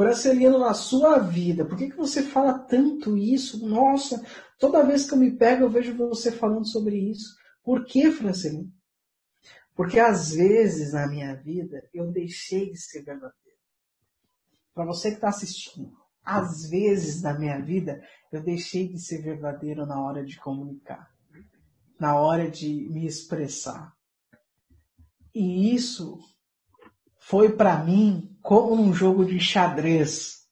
Francelino, na sua vida, por que, que você fala tanto isso? Nossa, toda vez que eu me pego, eu vejo você falando sobre isso. Por que, Francelino? Porque às vezes na minha vida eu deixei de ser verdadeiro. Para você que está assistindo, às vezes na minha vida eu deixei de ser verdadeiro na hora de comunicar, na hora de me expressar. E isso foi para mim como num jogo de xadrez.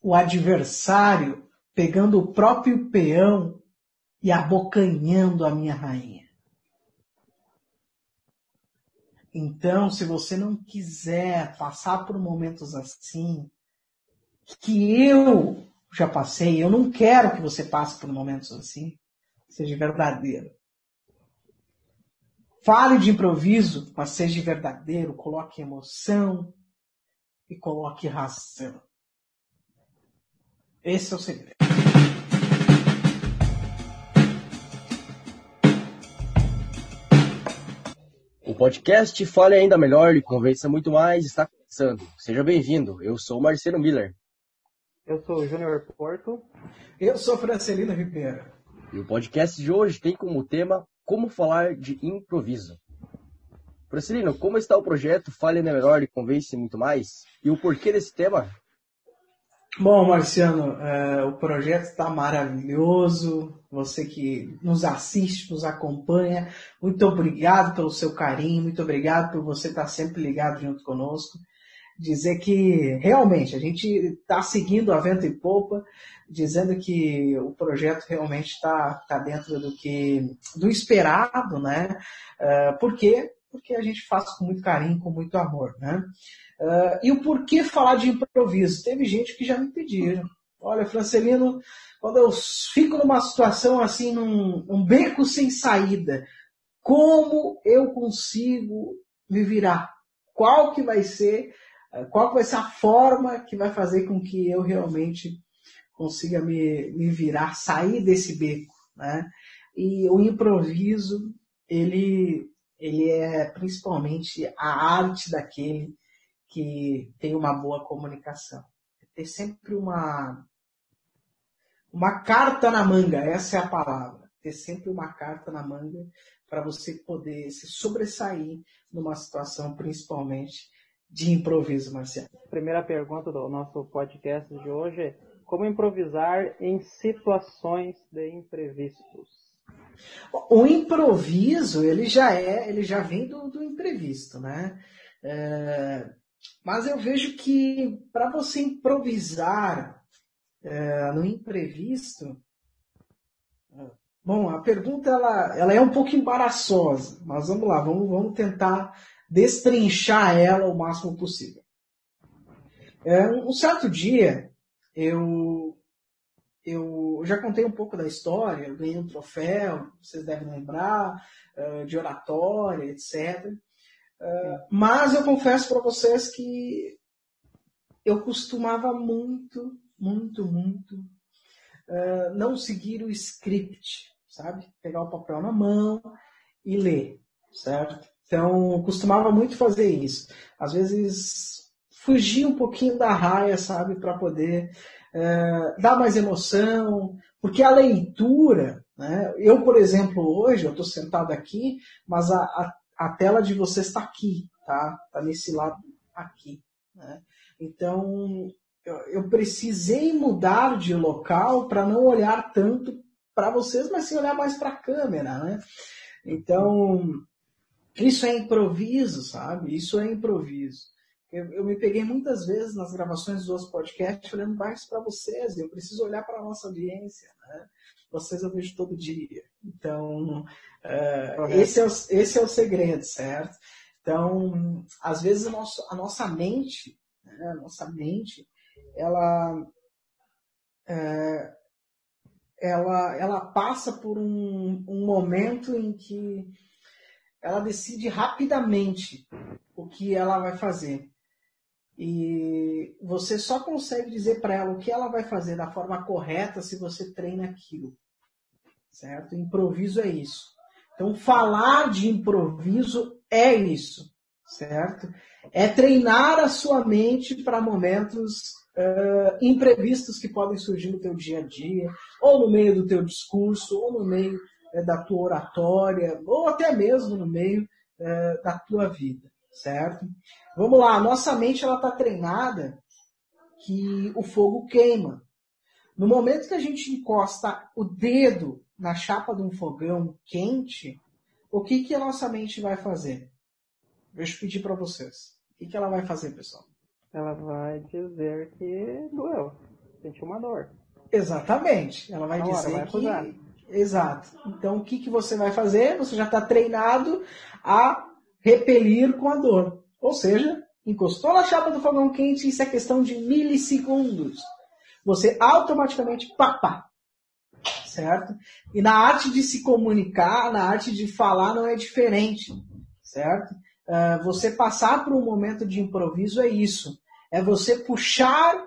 O adversário pegando o próprio peão e abocanhando a minha rainha. Então, se você não quiser passar por momentos assim, que eu já passei, eu não quero que você passe por momentos assim, seja verdadeiro. Fale de improviso, mas seja verdadeiro, coloque emoção e coloque razão. Esse é o segredo. O podcast Fale Ainda Melhor e Convença Muito Mais está começando. Seja bem-vindo. Eu sou Marcelo Miller. Eu sou o Júnior Porto. Eu sou Francelino Ribeiro. E o podcast de hoje tem como tema como falar de improviso. Francelino, como está o projeto Fale Ainda Melhor e Convence Muito Mais? E o porquê desse tema? Bom, Marciano, é, o projeto está maravilhoso. Você que nos assiste, nos acompanha, muito obrigado pelo seu carinho, muito obrigado por você estar sempre ligado junto conosco. Dizer que realmente a gente está seguindo a vento e popa, dizendo que o projeto realmente está tá dentro do que do esperado, né? Uh, por quê? Porque a gente faz com muito carinho, com muito amor, né? Uh, e o porquê falar de improviso? Teve gente que já me pediram. Olha, Francelino, quando eu fico numa situação assim, num um beco sem saída, como eu consigo me virar? Qual que vai ser, qual que vai ser a forma que vai fazer com que eu realmente consiga me, me virar, sair desse beco, né? E o improviso, ele, ele é principalmente a arte daquele que tem uma boa comunicação. Ter sempre uma, uma carta na manga, essa é a palavra. Ter sempre uma carta na manga para você poder se sobressair numa situação, principalmente de improviso, Marcelo. Primeira pergunta do nosso podcast de hoje é como improvisar em situações de imprevistos? O improviso, ele já é, ele já vem do, do imprevisto, né? É, mas eu vejo que para você improvisar é, no imprevisto, bom, a pergunta ela, ela é um pouco embaraçosa, mas vamos lá, vamos, vamos tentar destrinchar ela o máximo possível. É, um certo dia, eu, eu já contei um pouco da história, eu ganhei um troféu, vocês devem lembrar, uh, de oratória, etc. Uh, mas eu confesso para vocês que eu costumava muito, muito, muito uh, não seguir o script, sabe? Pegar o papel na mão e ler, certo? Então, costumava muito fazer isso. Às vezes fugir um pouquinho da raia, sabe, para poder é, dar mais emoção, porque a leitura, né, eu, por exemplo, hoje, eu estou sentado aqui, mas a, a, a, tela de vocês está aqui, tá? Está nesse lado aqui. Né? Então, eu, eu precisei mudar de local para não olhar tanto para vocês, mas sim olhar mais para a câmera, né? Então, isso é improviso, sabe? Isso é improviso. Eu, eu, me peguei muitas vezes nas gravações dos outros podcasts olhando mais para vocês. Eu preciso olhar para a nossa audiência. Né? Vocês eu vejo todo dia. Então, uh, esse, é o, esse é o segredo, certo? Então, às vezes a, nosso, a nossa mente, né? a nossa mente, ela, é, ela, ela passa por um, um momento em que ela decide rapidamente o que ela vai fazer. E você só consegue dizer para ela o que ela vai fazer da forma correta se você treina aquilo. Certo? Improviso é isso. Então, falar de improviso é isso. Certo? É treinar a sua mente para momentos uh, imprevistos que podem surgir no teu dia a dia, ou no meio do teu discurso, ou no meio uh, da tua oratória, ou até mesmo no meio uh, da tua vida, certo? Vamos lá, a nossa mente ela está treinada que o fogo queima. No momento que a gente encosta o dedo na chapa de um fogão quente, o que, que a nossa mente vai fazer? Deixa eu pedir para vocês. O que, que ela vai fazer, pessoal? Ela vai dizer que doeu, sentiu uma dor. Exatamente. Ela vai dizer vai que. Exato. Então, o que, que você vai fazer? Você já está treinado a repelir com a dor. Ou seja, encostou na chapa do fogão quente, isso é questão de milissegundos. Você automaticamente, pá, pá, certo? E na arte de se comunicar, na arte de falar, não é diferente, certo? Uh, você passar por um momento de improviso é isso. É você puxar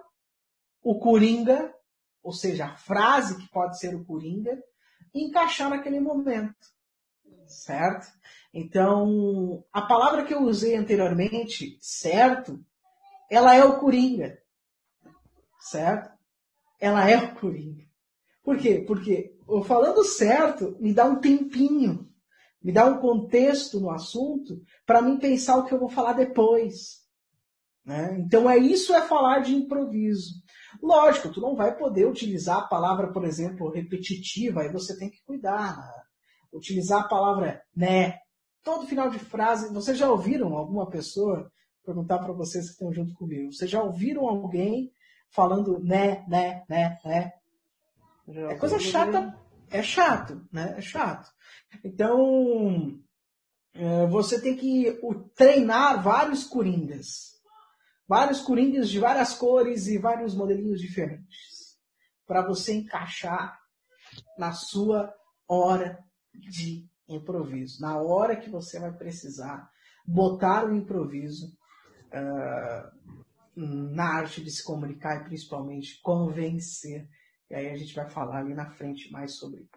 o coringa, ou seja, a frase que pode ser o coringa, encaixar naquele momento, certo? Então, a palavra que eu usei anteriormente, certo, ela é o coringa, certo? Ela é o coringa. Por quê? Porque falando certo me dá um tempinho, me dá um contexto no assunto para mim pensar o que eu vou falar depois. Né? Então é isso é falar de improviso. Lógico, tu não vai poder utilizar a palavra, por exemplo, repetitiva, aí você tem que cuidar. Né? Utilizar a palavra né. Todo final de frase, vocês já ouviram alguma pessoa perguntar para vocês que estão junto comigo? Vocês já ouviram alguém falando né, né, né, né? É coisa chata, é chato, né? É chato. Então, é, você tem que treinar vários coringas. Vários coringas de várias cores e vários modelinhos diferentes. Para você encaixar na sua hora de improviso. Na hora que você vai precisar botar o improviso uh, na arte de se comunicar e principalmente convencer e aí a gente vai falar ali na frente mais sobre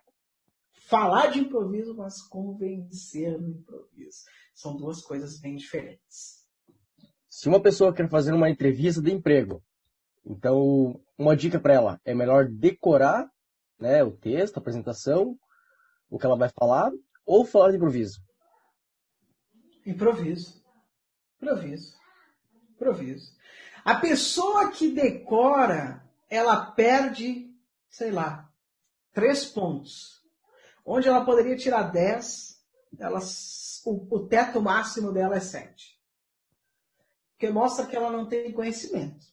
falar de improviso, mas convencer no improviso. São duas coisas bem diferentes. Se uma pessoa quer fazer uma entrevista de emprego, então uma dica para ela é melhor decorar né, o texto, a apresentação, o que ela vai falar, ou falar de improviso? Improviso. Improviso. Improviso. A pessoa que decora, ela perde sei lá, três pontos. Onde ela poderia tirar 10, ela, o, o teto máximo dela é 7. Porque mostra que ela não tem conhecimento.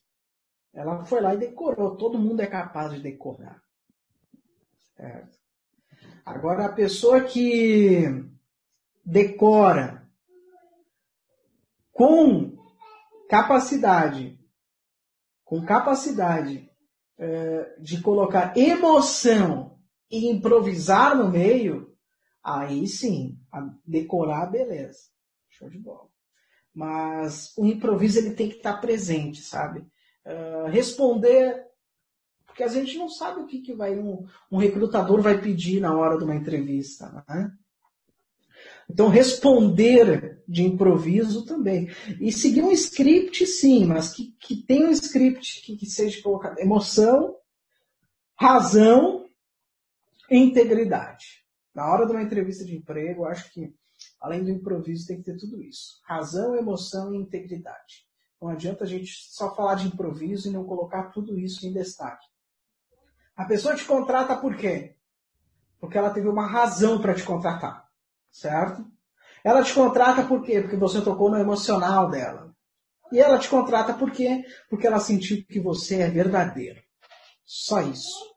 Ela foi lá e decorou. Todo mundo é capaz de decorar. Certo? Agora, a pessoa que decora com capacidade, com capacidade é, de colocar emoção e improvisar no meio, aí sim, decorar, beleza. Show de bola. Mas o improviso ele tem que estar presente, sabe? Uh, responder, porque a gente não sabe o que, que vai um, um recrutador vai pedir na hora de uma entrevista, né? Então, responder de improviso também. E seguir um script, sim, mas que, que tenha um script que, que seja colocado emoção, razão e integridade. Na hora de uma entrevista de emprego, acho que, além do improviso, tem que ter tudo isso. Razão, emoção e integridade. Não adianta a gente só falar de improviso e não colocar tudo isso em destaque. A pessoa te contrata por quê? Porque ela teve uma razão para te contratar certo? Ela te contrata por quê? Porque você tocou no emocional dela. E ela te contrata por quê? Porque ela sentiu que você é verdadeiro. Só isso.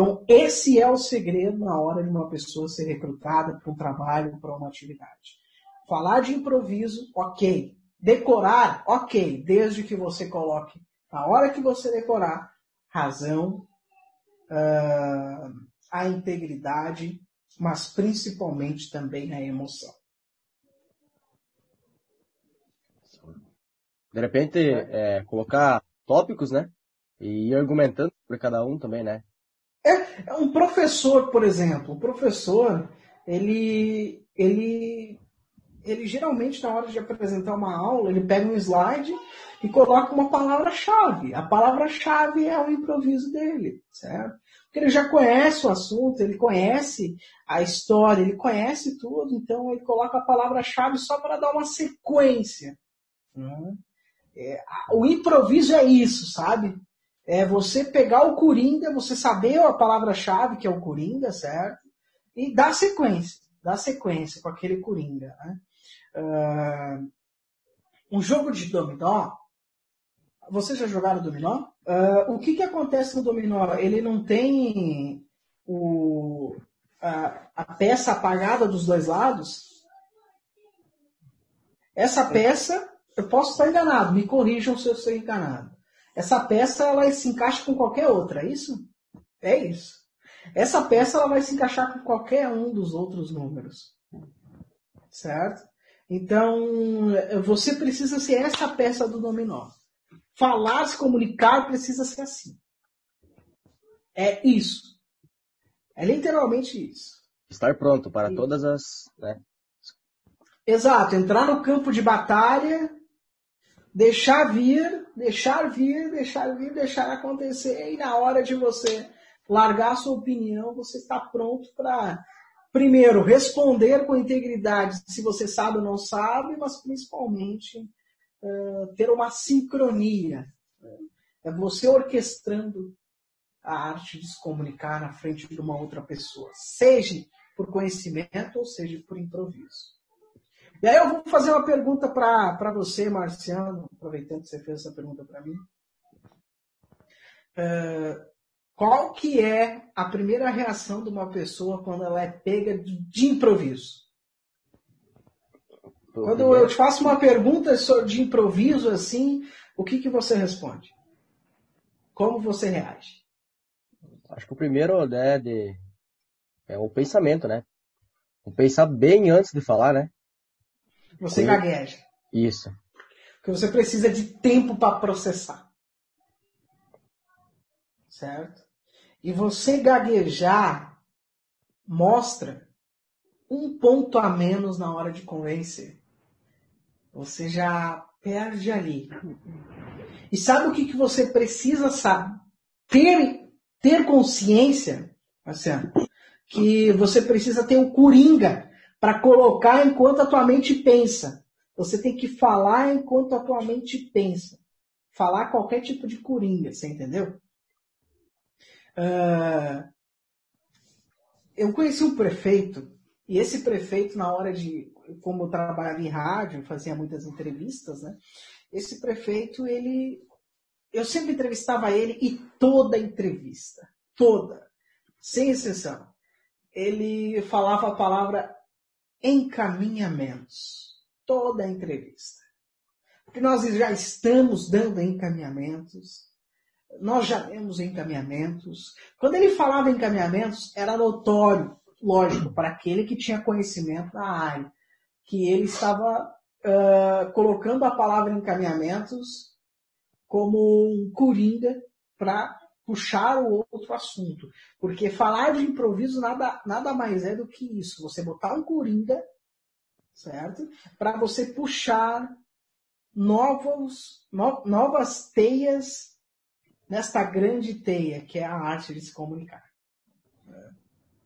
Então, esse é o segredo na hora de uma pessoa ser recrutada para um trabalho, para uma atividade. Falar de improviso, ok. Decorar, ok. Desde que você coloque, na hora que você decorar, razão, uh, a integridade mas principalmente também a emoção. De repente, é, colocar tópicos, né? E ir argumentando por cada um também, né? É, um professor, por exemplo, o professor, ele, ele, ele geralmente, na hora de apresentar uma aula, ele pega um slide e coloca uma palavra-chave. A palavra-chave é o improviso dele, certo? Porque ele já conhece o assunto, ele conhece a história, ele conhece tudo, então ele coloca a palavra-chave só para dar uma sequência. Né? É, o improviso é isso, sabe? É você pegar o Coringa, você saber a palavra-chave, que é o Coringa, certo? E dar sequência, dar sequência com aquele Coringa. Né? Uh, um jogo de dominó, vocês já jogaram dominó? Uh, o que, que acontece no dominó? Ele não tem o, a, a peça apagada dos dois lados? Essa peça, eu posso estar enganado, me corrijam se eu estou enganado. Essa peça ela se encaixa com qualquer outra, é isso? É isso. Essa peça ela vai se encaixar com qualquer um dos outros números. Certo? Então, você precisa ser essa peça do dominó. Falar, se comunicar, precisa ser assim. É isso. É literalmente isso. Estar pronto para todas as. Né? Exato. Entrar no campo de batalha, deixar vir, deixar vir, deixar vir, deixar acontecer, e na hora de você largar sua opinião, você está pronto para primeiro, responder com integridade se você sabe ou não sabe, mas principalmente uh, ter uma sincronia. É você orquestrando a arte de se comunicar na frente de uma outra pessoa, seja por conhecimento ou seja por improviso. E aí eu vou fazer uma pergunta para você, Marciano, aproveitando que você fez essa pergunta para mim. Uh, qual que é a primeira reação de uma pessoa quando ela é pega de improviso? Quando eu te faço uma pergunta de improviso assim, o que, que você responde? Como você reage? Acho que o primeiro né, de, é o pensamento, né? O pensar bem antes de falar, né? Você gagueja. Isso. Porque você precisa de tempo para processar. Certo? E você gaguejar mostra um ponto a menos na hora de convencer. Você já perde ali. E sabe o que, que você precisa saber? Ter, ter consciência, Marciano, que você precisa ter o um coringa para colocar enquanto a tua mente pensa. Você tem que falar enquanto a tua mente pensa. Falar qualquer tipo de coringa, você entendeu? Uh, eu conheci um prefeito, e esse prefeito, na hora de. Como eu trabalhava em rádio, fazia muitas entrevistas, né? Esse prefeito, ele. Eu sempre entrevistava ele e toda entrevista, toda, sem exceção, ele falava a palavra encaminhamentos. Toda a entrevista. Porque nós já estamos dando encaminhamentos nós já temos encaminhamentos. Quando ele falava encaminhamentos, era notório, lógico, para aquele que tinha conhecimento da área, que ele estava uh, colocando a palavra encaminhamentos como um coringa para puxar o outro assunto. Porque falar de improviso nada, nada mais é do que isso. Você botar um coringa, certo? Para você puxar novos, no, novas teias nesta grande teia que é a arte de se comunicar.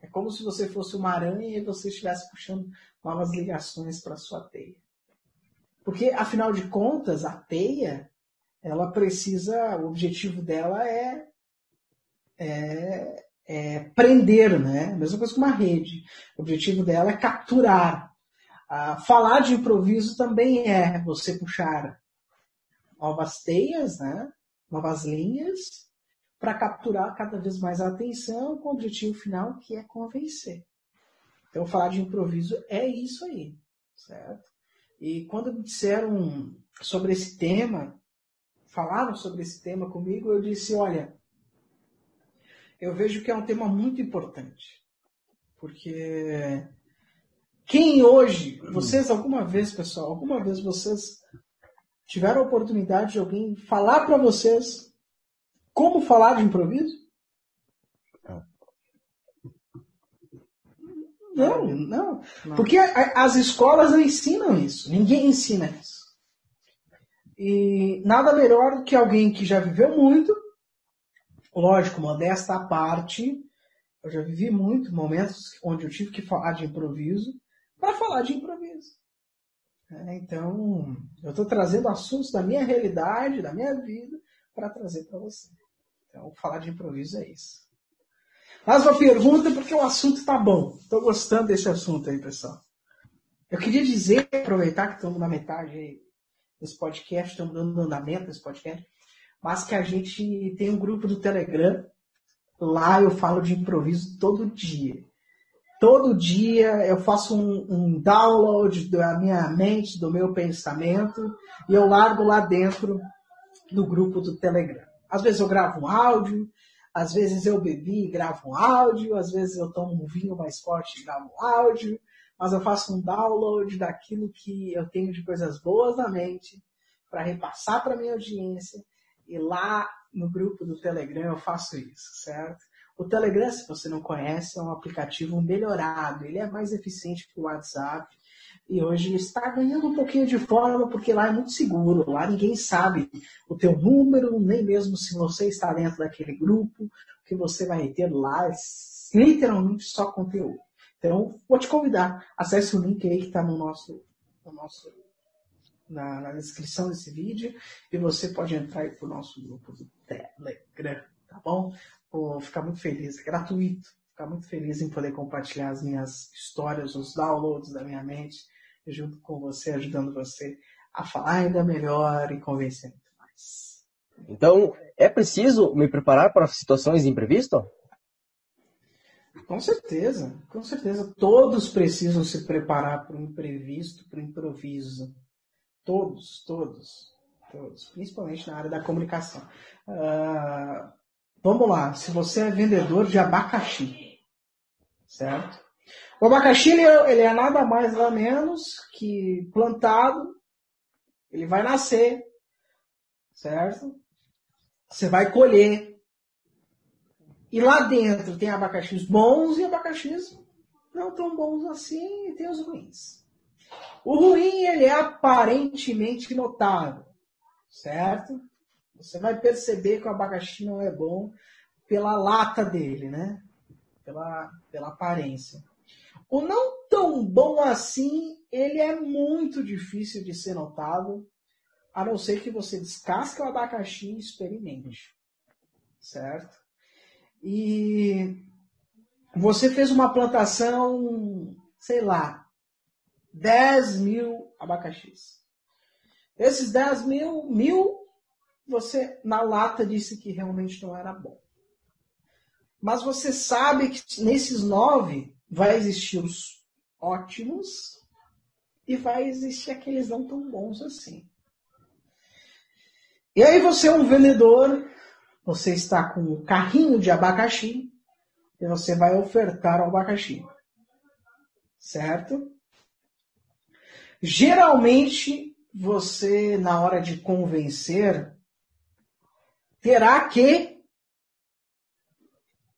É como se você fosse uma aranha e você estivesse puxando novas ligações para sua teia. Porque, afinal de contas, a teia, ela precisa, o objetivo dela é, é, é prender, né? Mesma coisa que uma rede. O objetivo dela é capturar. Ah, falar de improviso também é você puxar novas teias, né? novas linhas para capturar cada vez mais a atenção com o objetivo final que é convencer. Então, falar de improviso é isso aí, certo? E quando me disseram sobre esse tema, falaram sobre esse tema comigo, eu disse: olha, eu vejo que é um tema muito importante. Porque quem hoje, vocês alguma vez, pessoal, alguma vez vocês tiveram a oportunidade de alguém falar para vocês como falar de improviso? Não, não. não. Porque as escolas não ensinam isso. Ninguém ensina isso. E nada melhor do que alguém que já viveu muito, lógico, modesta à parte, eu já vivi muito momentos onde eu tive que falar de improviso para falar de improviso. É, então, eu estou trazendo assuntos da minha realidade, da minha vida, para trazer para você. Então, falar de improviso é isso. Faz uma pergunta porque o assunto está bom. Estou gostando desse assunto aí, pessoal. Eu queria dizer, aproveitar que estamos na metade desse podcast, estamos dando andamento nesse podcast, mas que a gente tem um grupo do Telegram. Lá eu falo de improviso todo dia. Todo dia eu faço um, um download da minha mente, do meu pensamento, e eu largo lá dentro do grupo do Telegram. Às vezes eu gravo um áudio, às vezes eu bebi e gravo um áudio, às vezes eu tomo um vinho mais forte e gravo um áudio, mas eu faço um download daquilo que eu tenho de coisas boas na mente para repassar para minha audiência e lá no grupo do Telegram eu faço isso, certo? O Telegram, se você não conhece, é um aplicativo melhorado. Ele é mais eficiente que o WhatsApp e hoje está ganhando um pouquinho de forma porque lá é muito seguro. Lá ninguém sabe o teu número, nem mesmo se você está dentro daquele grupo, que você vai ter lá é literalmente só conteúdo. Então, vou te convidar, acesse o link aí que está no nosso, no nosso na, na, descrição desse vídeo e você pode entrar para o nosso grupo do Telegram, tá bom? Vou ficar muito feliz, é gratuito, ficar muito feliz em poder compartilhar as minhas histórias, os downloads da minha mente junto com você, ajudando você a falar ainda melhor e convencer muito mais. Então, é preciso me preparar para situações de imprevisto? Com certeza, com certeza. Todos precisam se preparar para o imprevisto, para o improviso. Todos, todos, todos. Principalmente na área da comunicação. Uh, vamos lá, se você é vendedor de abacaxi, certo? O abacaxi ele é, ele é nada mais nada menos que plantado, ele vai nascer, certo? Você vai colher. E lá dentro tem abacaxis bons e abacaxis não tão bons assim, e tem os ruins. O ruim, ele é aparentemente notável, certo? Você vai perceber que o abacaxi não é bom pela lata dele, né? Pela, pela aparência. O não tão bom assim, ele é muito difícil de ser notado, a não ser que você descasque o abacaxi e experimente. Certo? E você fez uma plantação, sei lá, 10 mil abacaxis. Esses 10 mil, mil, você na lata disse que realmente não era bom. Mas você sabe que nesses nove vai existir os ótimos e vai existir aqueles não tão bons assim. E aí você é um vendedor, você está com um carrinho de abacaxi e você vai ofertar o abacaxi. Certo? Geralmente você, na hora de convencer, terá que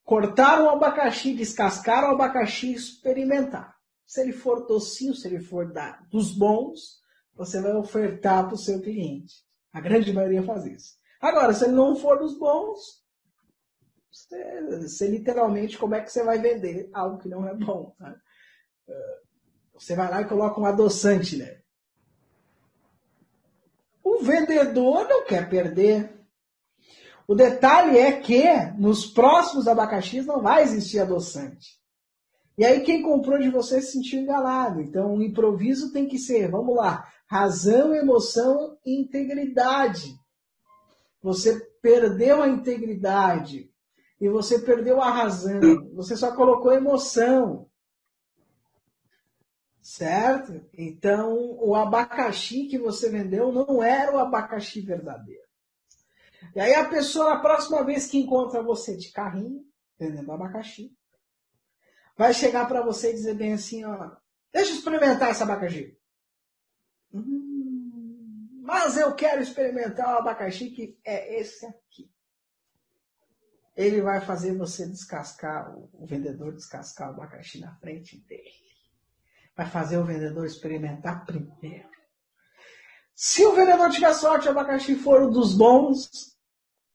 cortar o abacaxi, descascar o abacaxi e experimentar. Se ele for docinho, se ele for da, dos bons, você vai ofertar para o seu cliente. A grande maioria faz isso. Agora, se ele não for dos bons, você, você literalmente, como é que você vai vender algo que não é bom? Né? Você vai lá e coloca um adoçante, né? O vendedor não quer perder o detalhe é que nos próximos abacaxis não vai existir adoçante. E aí quem comprou de você se sentiu enganado. Então o improviso tem que ser, vamos lá, razão, emoção e integridade. Você perdeu a integridade e você perdeu a razão. Você só colocou emoção. Certo? Então o abacaxi que você vendeu não era o abacaxi verdadeiro. E aí a pessoa, na próxima vez que encontra você de carrinho, vendendo abacaxi, vai chegar para você e dizer bem assim, ó, deixa eu experimentar esse abacaxi. Hum, mas eu quero experimentar o abacaxi que é esse aqui. ele vai fazer você descascar, o vendedor descascar o abacaxi na frente dele. Vai fazer o vendedor experimentar primeiro. Se o vendedor tiver sorte, o abacaxi for um dos bons,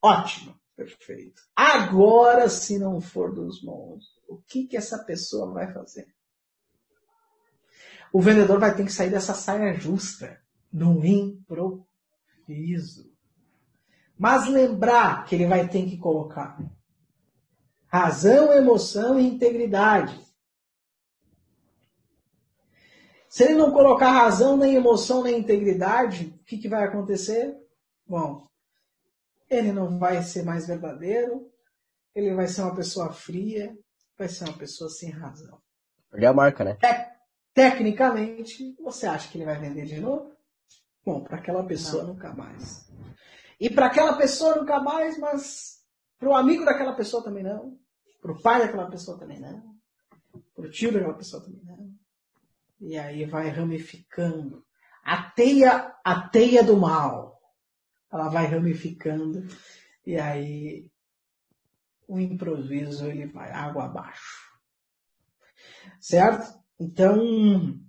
ótimo, perfeito. Agora, se não for dos bons, o que, que essa pessoa vai fazer? O vendedor vai ter que sair dessa saia justa, no improviso. Mas lembrar que ele vai ter que colocar razão, emoção e integridade. Se ele não colocar razão, nem emoção, nem integridade, o que, que vai acontecer? Bom, ele não vai ser mais verdadeiro, ele vai ser uma pessoa fria, vai ser uma pessoa sem razão. Perder a marca, né? É, tecnicamente, você acha que ele vai vender de novo? Bom, para aquela pessoa não. nunca mais. E para aquela pessoa nunca mais, mas para o amigo daquela pessoa também não. Para o pai daquela pessoa também não. Para o tio daquela pessoa também não. E aí vai ramificando. A teia, a teia do mal. Ela vai ramificando. E aí o improviso ele vai água abaixo. Certo? Então,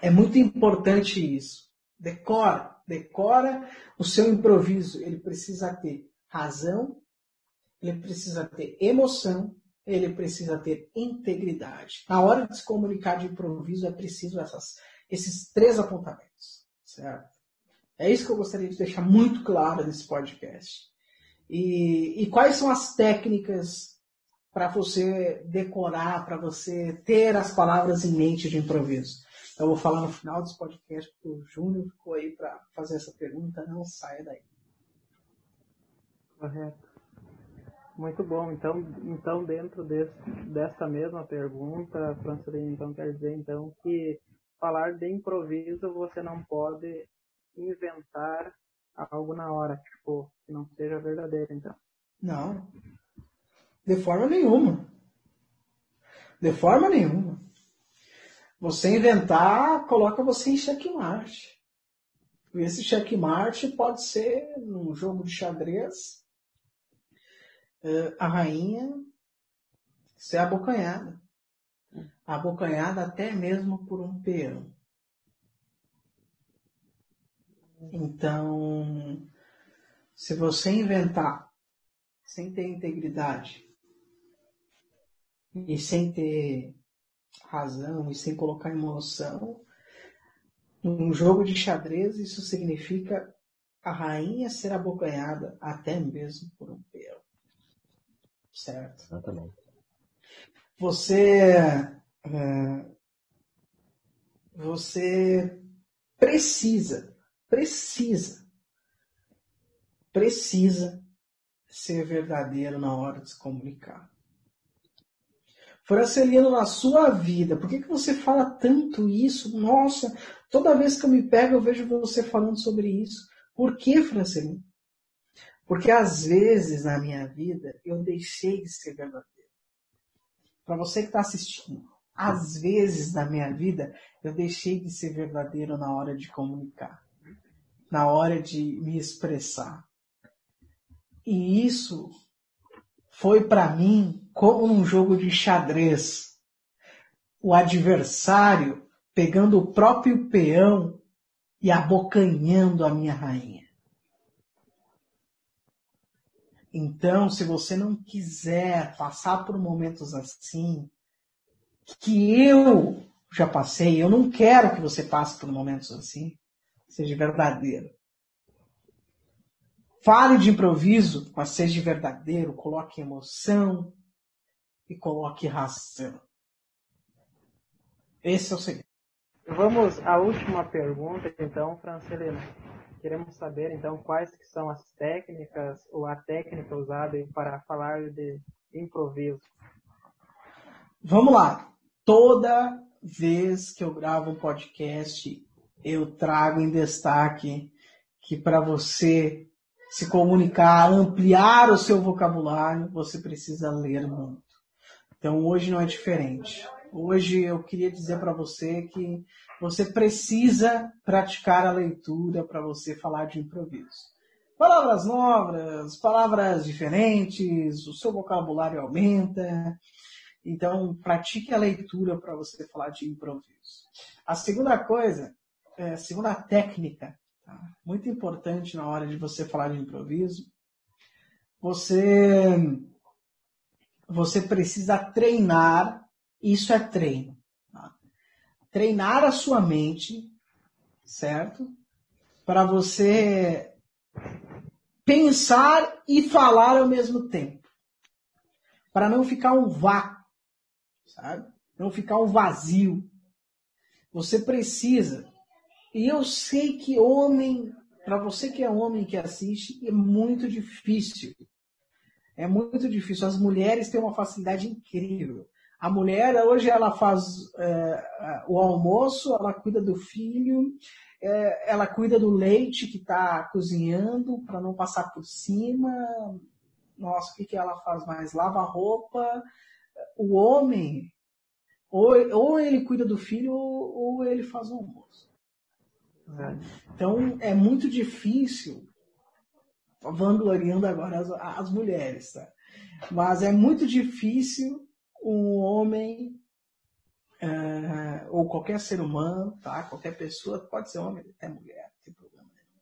é muito importante isso. Decora, decora o seu improviso. Ele precisa ter razão, ele precisa ter emoção, ele precisa ter integridade. Na hora de se comunicar de improviso é preciso essas, esses três apontamentos, certo? É isso que eu gostaria de deixar muito claro nesse podcast. E, e quais são as técnicas para você decorar, para você ter as palavras em mente de improviso. Eu vou falar no final desse podcast, porque o Júnior ficou aí para fazer essa pergunta, não saia daí. Correto. Muito bom. Então, então dentro desse, dessa mesma pergunta, Francelina, então quer dizer então que falar de improviso você não pode inventar algo na hora, tipo, que não seja verdadeiro, então. Não. De forma nenhuma. De forma nenhuma. Você inventar, coloca você em checkmate. E esse checkmate pode ser num jogo de xadrez, a rainha ser abocanhada. Abocanhada até mesmo por um peão. Então, se você inventar sem ter integridade, e sem ter razão e sem colocar emoção. Num jogo de xadrez, isso significa a rainha ser abocanhada até mesmo por um peão. Certo? Exatamente. Você. É, você precisa, precisa, precisa ser verdadeiro na hora de se comunicar. Francelino, na sua vida, por que, que você fala tanto isso? Nossa, toda vez que eu me pego, eu vejo você falando sobre isso. Por que, Francelino? Porque às vezes na minha vida eu deixei de ser verdadeiro. Para você que está assistindo, às vezes na minha vida eu deixei de ser verdadeiro na hora de comunicar, na hora de me expressar. E isso foi para mim como um jogo de xadrez. O adversário pegando o próprio peão e abocanhando a minha rainha. Então, se você não quiser passar por momentos assim, que eu já passei, eu não quero que você passe por momentos assim, seja verdadeiro. Fale de improviso, mas seja verdadeiro, coloque emoção e coloque razão. Esse é o segredo. Vamos à última pergunta, então, Francelina. Queremos saber, então, quais que são as técnicas ou a técnica usada para falar de improviso. Vamos lá. Toda vez que eu gravo um podcast, eu trago em destaque que para você se comunicar, ampliar o seu vocabulário, você precisa ler muito. Então hoje não é diferente. Hoje eu queria dizer para você que você precisa praticar a leitura para você falar de improviso. palavras novas, palavras diferentes, o seu vocabulário aumenta. Então, pratique a leitura para você falar de improviso. A segunda coisa, é, a segunda técnica, tá? muito importante na hora de você falar de improviso, você, você precisa treinar, isso é treino. Tá? Treinar a sua mente, certo? Para você pensar e falar ao mesmo tempo. Para não ficar um vácuo, sabe? Não ficar um vazio. Você precisa. E eu sei que homem, para você que é homem que assiste, é muito difícil. É muito difícil. As mulheres têm uma facilidade incrível. A mulher, hoje, ela faz é, o almoço, ela cuida do filho, é, ela cuida do leite que está cozinhando para não passar por cima. Nossa, o que, que ela faz mais? Lava roupa. O homem, ou, ou ele cuida do filho, ou, ou ele faz o almoço. Então, é muito difícil, vangloriando agora as, as mulheres, tá? mas é muito difícil um homem uh, ou qualquer ser humano, tá? Qualquer pessoa, pode ser homem, até mulher, não tem problema nenhum.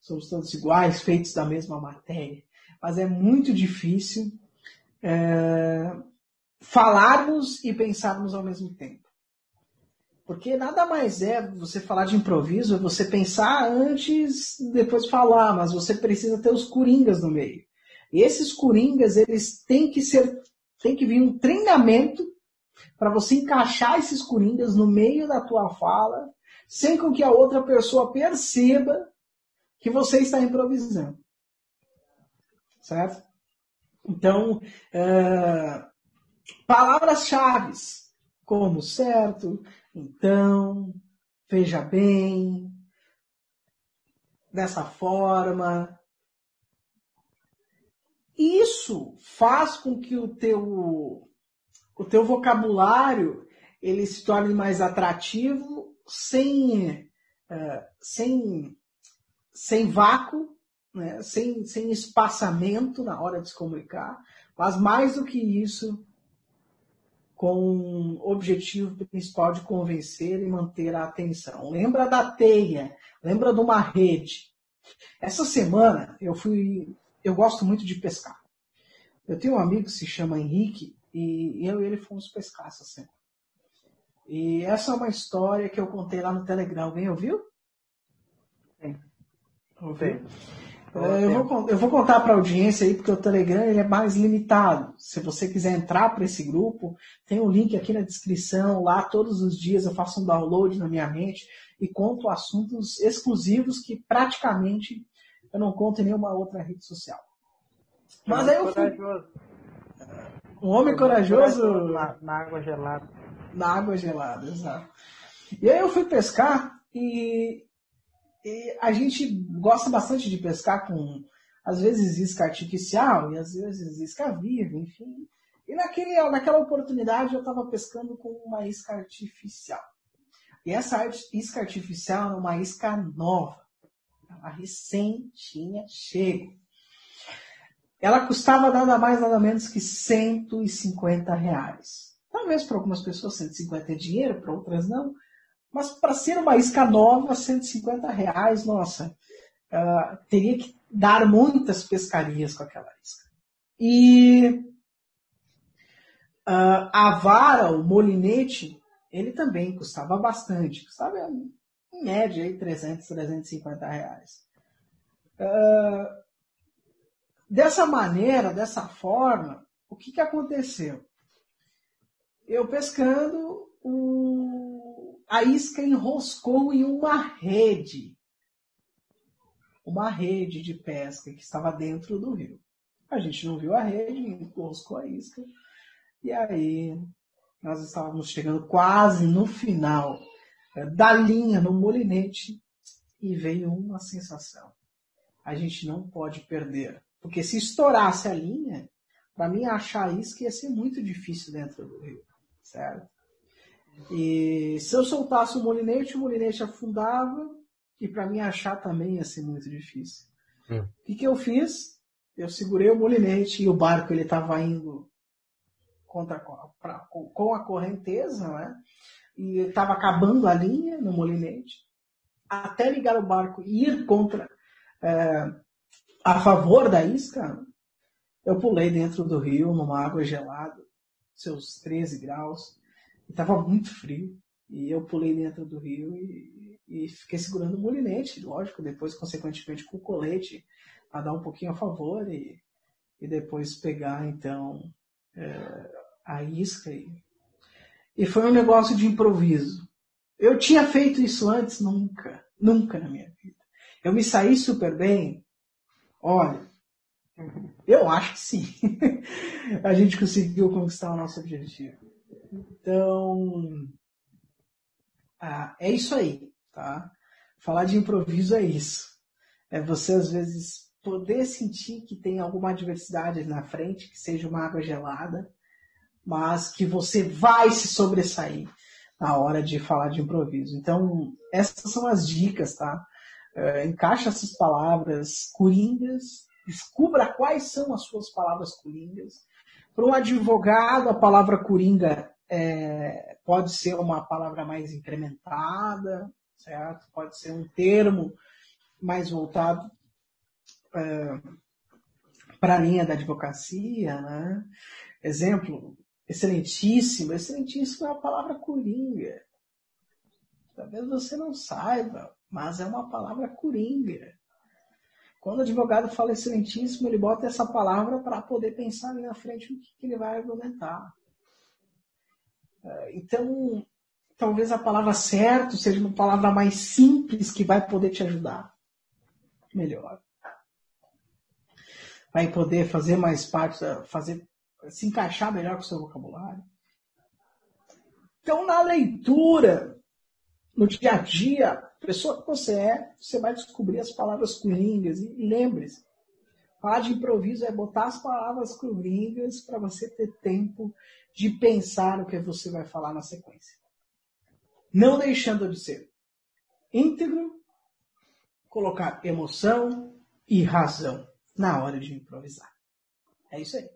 Somos todos iguais, feitos da mesma matéria. Mas é muito difícil uh, falarmos e pensarmos ao mesmo tempo. Porque nada mais é você falar de improviso, é você pensar antes, depois falar, mas você precisa ter os coringas no meio. E esses coringas, eles têm que ser, tem que vir um treinamento para você encaixar esses coringas no meio da tua fala, sem com que a outra pessoa perceba que você está improvisando. Certo? Então, é, palavras-chave como certo, então, veja bem, dessa forma. Isso faz com que o teu o teu vocabulário ele se torne mais atrativo sem, uh, sem, sem vácuo, né? sem, sem espaçamento na hora de se comunicar, mas mais do que isso, com o objetivo principal de convencer e manter a atenção. Lembra da teia, lembra de uma rede. Essa semana eu fui, eu gosto muito de pescar. Eu tenho um amigo que se chama Henrique e eu e ele fomos pescar essa semana. E essa é uma história que eu contei lá no Telegram. Alguém ouviu? Sim. Ouviu? É, eu, vou, eu vou contar para a audiência aí, porque o Telegram ele é mais limitado. Se você quiser entrar para esse grupo, tem um link aqui na descrição. Lá todos os dias eu faço um download na minha mente e conto assuntos exclusivos que praticamente eu não conto em nenhuma outra rede social. Mas aí eu fui, um homem corajoso. Na, na, água gelada. Na água gelada, exato. E aí eu fui pescar e, e a gente gosta bastante de pescar com, às vezes, isca artificial e às vezes isca viva, enfim. E naquele, naquela oportunidade eu estava pescando com uma isca artificial. E essa isca artificial era uma isca nova. Ela recém tinha chego. Ela custava nada mais, nada menos que 150 reais. Talvez para algumas pessoas 150 é dinheiro, para outras não. Mas para ser uma isca nova, 150 reais, nossa, uh, teria que dar muitas pescarias com aquela isca. E uh, a vara, o molinete, ele também custava bastante. Custava em média aí 300, 350 reais. Uh, Dessa maneira, dessa forma, o que, que aconteceu? Eu pescando, o... a isca enroscou em uma rede. Uma rede de pesca que estava dentro do rio. A gente não viu a rede, enroscou a isca. E aí, nós estávamos chegando quase no final da linha no molinete e veio uma sensação. A gente não pode perder porque se estourasse a linha, para mim achar isso que ia ser muito difícil dentro do rio, certo? E se eu soltasse o molinete, o molinete afundava e para mim achar também ia ser muito difícil. Hum. O que, que eu fiz? Eu segurei o molinete e o barco ele estava indo contra, pra, com a correnteza, né? E estava acabando a linha no molinete. Até ligar o barco e ir contra, é, a favor da isca, eu pulei dentro do rio, numa água gelada, seus 13 graus, estava muito frio. E eu pulei dentro do rio e, e fiquei segurando o molinete, lógico, depois, consequentemente, com o colete, a dar um pouquinho a favor e, e depois pegar, então, é, a isca. E, e foi um negócio de improviso. Eu tinha feito isso antes? Nunca. Nunca na minha vida. Eu me saí super bem? Olha, eu acho que sim. a gente conseguiu conquistar o nosso objetivo. Então, ah, é isso aí, tá? Falar de improviso é isso. É você, às vezes, poder sentir que tem alguma adversidade na frente, que seja uma água gelada, mas que você vai se sobressair na hora de falar de improviso. Então, essas são as dicas, tá? É, encaixa essas palavras coringas, descubra quais são as suas palavras coringas. Para um advogado, a palavra coringa é, pode ser uma palavra mais incrementada, certo? Pode ser um termo mais voltado é, para a linha da advocacia, né? Exemplo, excelentíssimo. Excelentíssimo é uma palavra coringa. Talvez você não saiba, mas é uma palavra coringa. Quando o advogado fala excelentíssimo, ele bota essa palavra para poder pensar ali na frente o que, que ele vai argumentar. É, então, talvez a palavra certo seja uma palavra mais simples que vai poder te ajudar melhor. Vai poder fazer mais parte, fazer se encaixar melhor com o seu vocabulário. Então, na leitura, no dia a dia, pessoa que você é, você vai descobrir as palavras coringas. E lembre-se, falar de improviso é botar as palavras coringas para você ter tempo de pensar o que você vai falar na sequência. Não deixando de ser íntegro, colocar emoção e razão na hora de improvisar. É isso aí.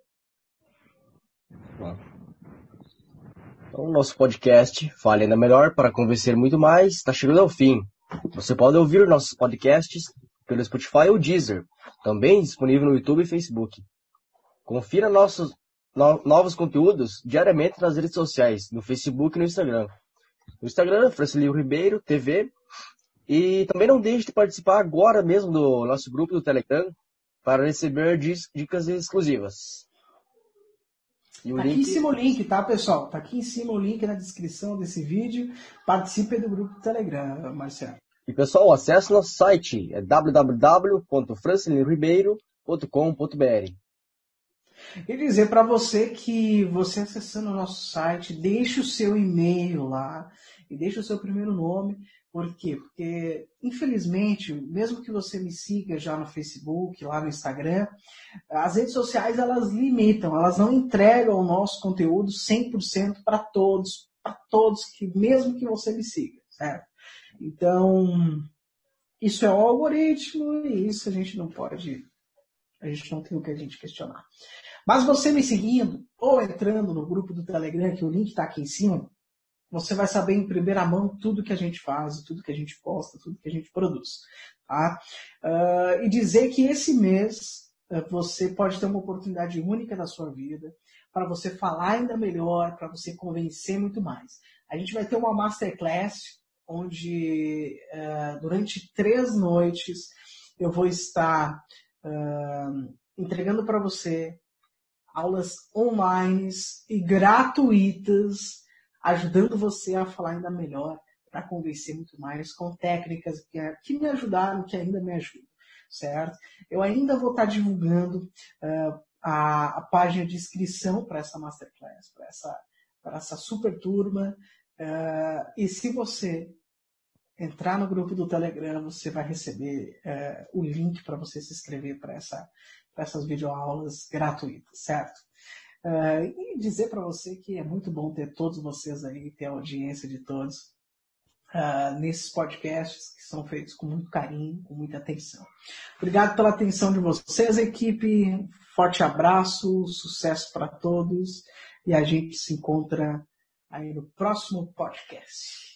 Então, nosso podcast Fale Ainda Melhor para Convencer Muito Mais está chegando ao fim. Você pode ouvir nossos podcasts pelo Spotify ou Deezer, também disponível no YouTube e Facebook. Confira nossos no, novos conteúdos diariamente nas redes sociais, no Facebook e no Instagram. No Instagram, Francilio Ribeiro TV. E também não deixe de participar agora mesmo do nosso grupo do Telegram para receber dicas exclusivas. E tá link... aqui em cima o link, tá, pessoal? Tá aqui em cima o link na descrição desse vídeo. Participe do grupo do Telegram, Marcelo. E pessoal, acesse nosso site, é www.francelinribeiro.com.br. E dizer para você que você acessando o nosso site, deixe o seu e-mail lá e deixe o seu primeiro nome. Por quê? Porque, infelizmente, mesmo que você me siga já no Facebook, lá no Instagram, as redes sociais elas limitam, elas não entregam o nosso conteúdo 100% para todos, para todos, que mesmo que você me siga, certo? Então, isso é o algoritmo e isso a gente não pode, a gente não tem o que a gente questionar. Mas você me seguindo ou entrando no grupo do Telegram, que o link está aqui em cima, você vai saber em primeira mão tudo que a gente faz, tudo que a gente posta, tudo que a gente produz. Tá? Uh, e dizer que esse mês uh, você pode ter uma oportunidade única da sua vida para você falar ainda melhor, para você convencer muito mais. A gente vai ter uma masterclass onde uh, durante três noites eu vou estar entregando para você aulas online e gratuitas ajudando você a falar ainda melhor, para convencer muito mais, com técnicas que, que, me ajudaram, que ainda me ajudam, certo? Eu ainda vou estar divulgando uh, a, a, página de inscrição para essa Masterclass, para essa, essa super turma. Uh, e se você entrar no grupo do Telegram, você vai receber uh, o link para você se inscrever para essa, essas videoaulas gratuitas, certo? Uh, e dizer para você que é muito bom ter todos vocês aí, ter a audiência de todos. uh, nesses podcasts que são feitos com muito carinho, com muita atenção. Obrigado pela atenção de vocês, equipe. Forte abraço, sucesso para todos e a gente se encontra aí no próximo podcast.